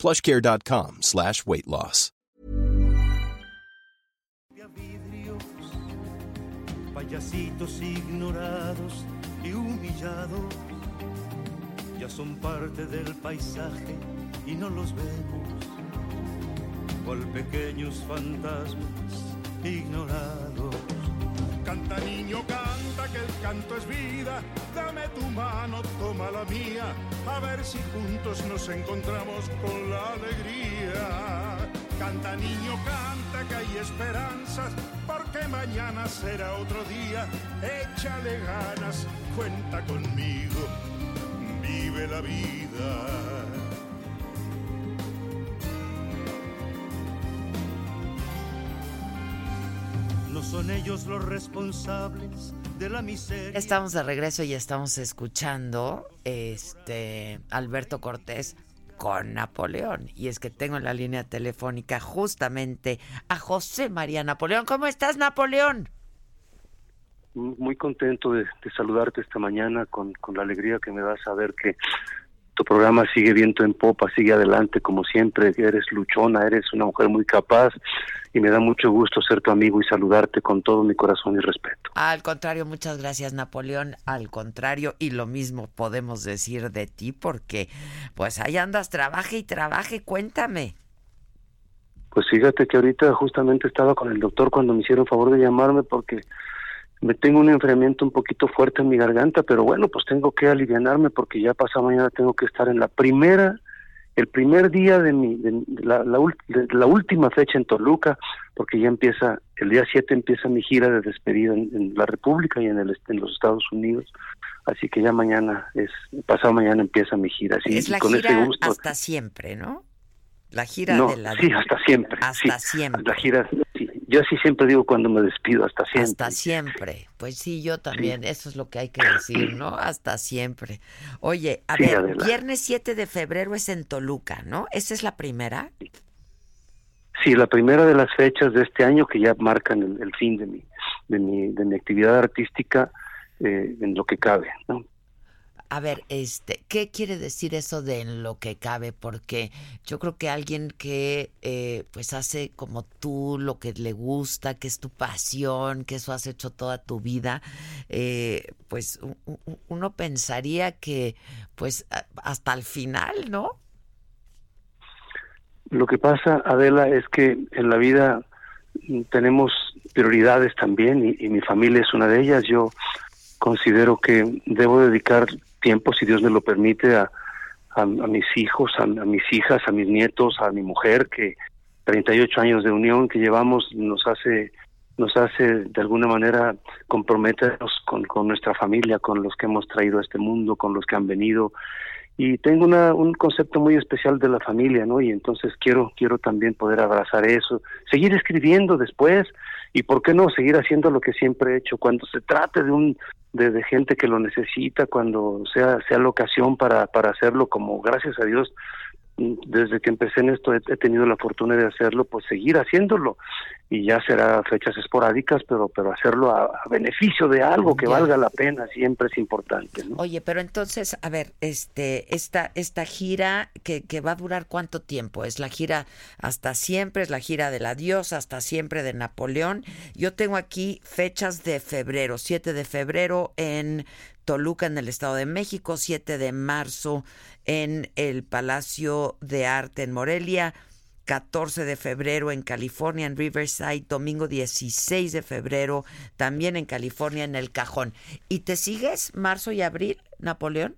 plushcare.com slash weight loss. vidrios, payasitos ignorados y humillados, ya son parte del paisaje y no los vemos, cual pequeños fantasmas ignorados. Canta niño, canta que el canto es vida. Dame tu mano, toma la mía. A ver si juntos nos encontramos con la alegría. Canta niño, canta que hay esperanzas. Porque mañana será otro día. Échale ganas, cuenta conmigo. Vive la vida. Son ellos los responsables de la miseria. Estamos de regreso y estamos escuchando este Alberto Cortés con Napoleón. Y es que tengo en la línea telefónica justamente a José María Napoleón. ¿Cómo estás, Napoleón? Muy contento de, de saludarte esta mañana con, con la alegría que me da saber que tu programa sigue viento en popa, sigue adelante como siempre, eres luchona, eres una mujer muy capaz y me da mucho gusto ser tu amigo y saludarte con todo mi corazón y respeto. Al contrario, muchas gracias Napoleón, al contrario, y lo mismo podemos decir de ti porque pues ahí andas, trabaje y trabaje, cuéntame. Pues fíjate que ahorita justamente estaba con el doctor cuando me hicieron favor de llamarme porque me tengo un enfriamiento un poquito fuerte en mi garganta, pero bueno, pues tengo que alivianarme porque ya pasado mañana tengo que estar en la primera, el primer día de mi, de la, la, de la última fecha en Toluca, porque ya empieza, el día 7 empieza mi gira de despedida en, en la República y en, el, en los Estados Unidos, así que ya mañana, es pasado mañana empieza mi gira. Así, es la con gira ese gusto, hasta siempre, ¿no? La gira no, de la... sí, hasta siempre. Hasta sí, siempre. La gira. Yo así siempre digo cuando me despido, hasta siempre. Hasta siempre. Pues sí, yo también. Eso es lo que hay que decir, ¿no? Hasta siempre. Oye, a Sí, ver, Adela. viernes 7 de febrero es en Toluca, ¿no? ¿Esa es la primera? Sí, la primera de las fechas de este año que ya marcan el, el fin de mi, de mi, de mi actividad artística eh, en lo que cabe, ¿no? A ver, este, ¿qué quiere decir eso de en lo que cabe? Porque yo creo que alguien que eh, pues hace como tú lo que le gusta, que es tu pasión, que eso has hecho toda tu vida, eh, pues uno pensaría que pues hasta el final, ¿no? Lo que pasa, Adela, es que en la vida mm, tenemos prioridades también y, y mi familia es una de ellas. Yo considero que debo dedicar tiempo, si Dios me lo permite, a, a, a mis hijos, a, a mis hijas, a mis nietos, a mi mujer, que 38 años de unión que llevamos nos hace nos hace de alguna manera comprometernos con, con nuestra familia, con los que hemos traído a este mundo, con los que han venido y tengo una, un concepto muy especial de la familia, ¿no? Y entonces quiero quiero también poder abrazar eso, seguir escribiendo después y por qué no seguir haciendo lo que siempre he hecho cuando se trate de un de, de gente que lo necesita, cuando sea sea la ocasión para para hacerlo como gracias a Dios desde que empecé en esto he, he tenido la fortuna de hacerlo, pues seguir haciéndolo y ya será fechas esporádicas, pero pero hacerlo a, a beneficio de algo que Ya. valga la pena siempre es importante, ¿no? Oye, pero entonces, a ver, este, esta, esta gira que, que va a durar cuánto tiempo? ¿Es la gira hasta siempre? ¿Es la gira de la diosa hasta siempre de Napoleón? Yo tengo aquí fechas de febrero, 7 de febrero en Toluca, en el Estado de México, 7 de marzo en el Palacio de Arte en Morelia, 14 de febrero en California, en Riverside, domingo 16 de febrero, también en California, en El Cajón. ¿Y te sigues marzo y abril, Napoleón?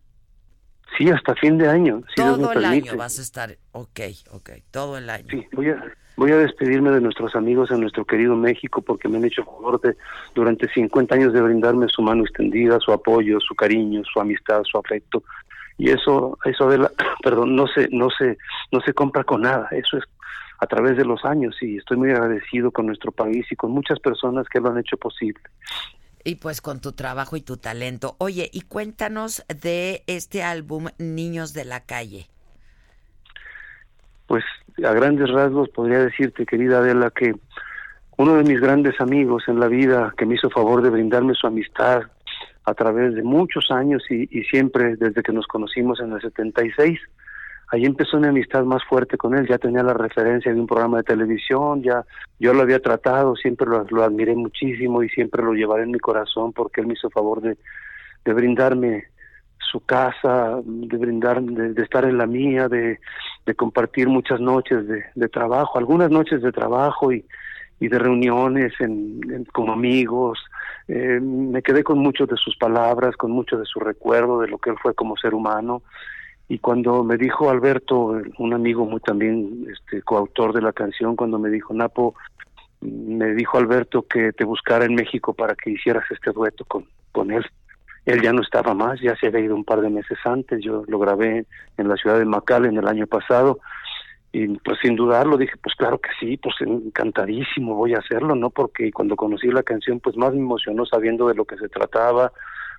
Sí, hasta fin de año, si todo el permite. año vas a estar, ok, ok, todo el año. Sí, voy a, voy a despedirme de nuestros amigos en nuestro querido México porque me han hecho favor de durante 50 años de brindarme su mano extendida, su apoyo, su cariño, su amistad, su afecto. Y eso, eso de la, perdón, no se, no se, no se compra con nada. Eso es a través de los años y estoy muy agradecido con nuestro país y con muchas personas que lo han hecho posible. Y pues con tu trabajo y tu talento. Oye, y cuéntanos de este álbum Niños de la Calle. Pues a grandes rasgos podría decirte, querida Adela, que uno de mis grandes amigos en la vida que me hizo favor de brindarme su amistad a través de muchos años y, siempre desde que nos conocimos en el 76, Ahí empezó una amistad más fuerte con él, ya tenía la referencia de un programa de televisión, ya yo lo había tratado, siempre lo, admiré muchísimo y siempre lo llevaré en mi corazón porque él me hizo favor de, de brindarme su casa, de brindar, de, estar en la mía, de, compartir muchas noches de, trabajo, algunas noches de trabajo y, de reuniones en, como amigos. Eh, me quedé con muchas de sus palabras, con mucho de su recuerdo de lo que él fue como ser humano y cuando me dijo Alberto, un amigo muy también este coautor de la canción, cuando me dijo Napo, me dijo Alberto que te buscara en México para que hicieras este dueto con, con él. Él ya no estaba más, ya se había ido un par de meses antes, yo lo grabé en la ciudad de en el año pasado y pues sin dudarlo dije, pues claro que sí, pues encantadísimo voy a hacerlo, ¿no? Porque cuando conocí la canción pues más me emocionó sabiendo de lo que se trataba,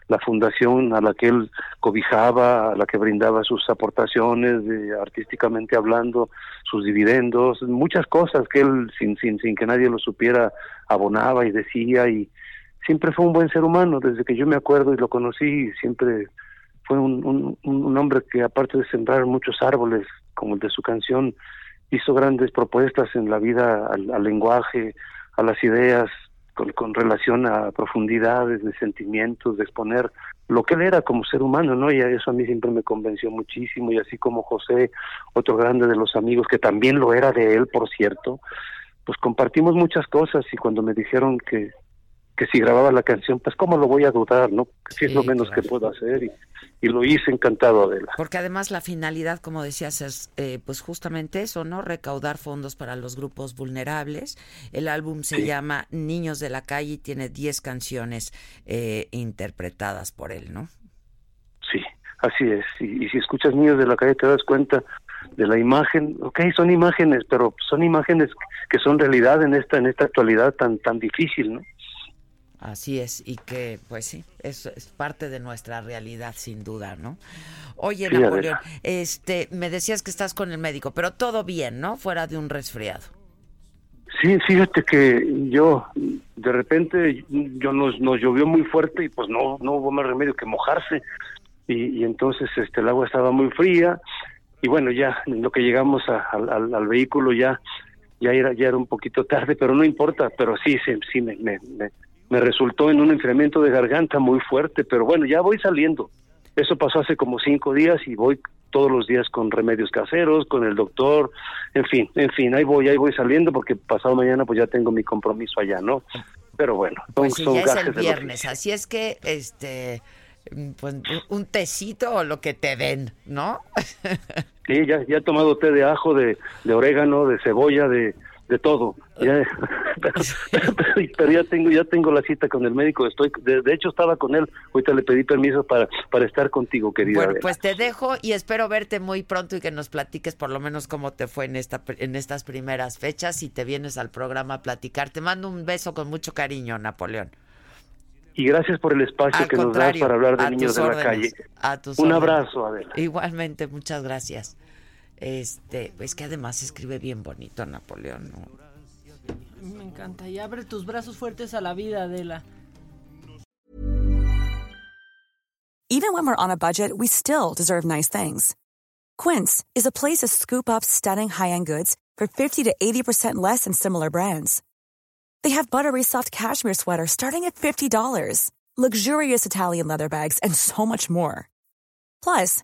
la fundación a la que él cobijaba, a la que brindaba sus aportaciones, de, artísticamente hablando, sus dividendos, muchas cosas que él, sin, sin, sin que nadie lo supiera, abonaba y decía, y siempre fue un buen ser humano, desde que yo me acuerdo y lo conocí, siempre fue un, un, hombre que aparte de sembrar muchos árboles, como el de su canción, hizo grandes propuestas en la vida, al lenguaje, a las ideas, con, con, relación a profundidades de sentimientos, de exponer lo que él era como ser humano, ¿no? Y eso a mí siempre me convenció muchísimo, y así como José, otro grande de los amigos, que también lo era de él, por cierto, pues compartimos muchas cosas y cuando me dijeron que, que si grababa la canción, pues cómo lo voy a dudar, ¿no? Si es lo menos que puedo hacer y, y lo hice encantado, Adela. Porque además la finalidad, como decías, es eh, pues justamente eso, ¿no? Recaudar fondos para los grupos vulnerables. El álbum se llama Niños de la Calle y tiene 10 canciones eh, interpretadas por él, ¿no? Sí, así es. Y, y si escuchas Niños de la Calle te das cuenta de la imagen, ok, son imágenes, pero son imágenes que son realidad en esta en esta actualidad tan tan difícil, ¿no? Así es, y que, pues sí, es, es parte de nuestra realidad, sin duda, ¿no? Oye, Napoleón, este, me decías que estás con el médico, pero todo bien, ¿no? Fuera de un resfriado. Sí, fíjate que yo, de repente, yo nos, nos llovió muy fuerte y pues no, no hubo más remedio que mojarse. Y, y entonces este, el agua estaba muy fría y bueno, ya en lo que llegamos al, al, vehículo ya ya era, ya era un poquito tarde, pero no importa, pero sí, sí, sí me, me, me resultó en un enfriamiento de garganta muy fuerte, pero bueno, ya voy saliendo. Eso pasó hace como cinco días y voy todos los días con remedios caseros, con el doctor, en fin, en fin, ahí voy, ahí voy saliendo porque pasado mañana pues ya tengo mi compromiso allá, ¿no? Pero bueno, pues son, ya es el viernes, así es que este pues un tecito o lo que te den, ¿no? sí, ya, ya he tomado té de ajo, de, de orégano, de cebolla, de, de todo. pero, ya tengo ya tengo la cita con el médico. Estoy de, hecho estaba con él. Ahorita le pedí permiso para para estar contigo, querida. Bueno, pues te dejo y espero verte muy pronto y que nos platiques por lo menos cómo te fue en esta en estas primeras fechas y te vienes al programa a platicar. Te mando un beso con mucho cariño, Napoleón. Y gracias por el espacio que nos das para hablar de niños de la calle. un abrazo, Adela. Igualmente, muchas gracias. Este, es que además escribe bien bonito Napoleón. Me encanta. Y abre tus brazos fuertes a la vida, Adela. Even when we're on a budget, we still deserve nice things. Quince is a place to scoop up stunning high-end goods for 50 to 80% less than similar brands. They have buttery soft cashmere sweaters starting at $50, luxurious Italian leather bags, and so much more. Plus,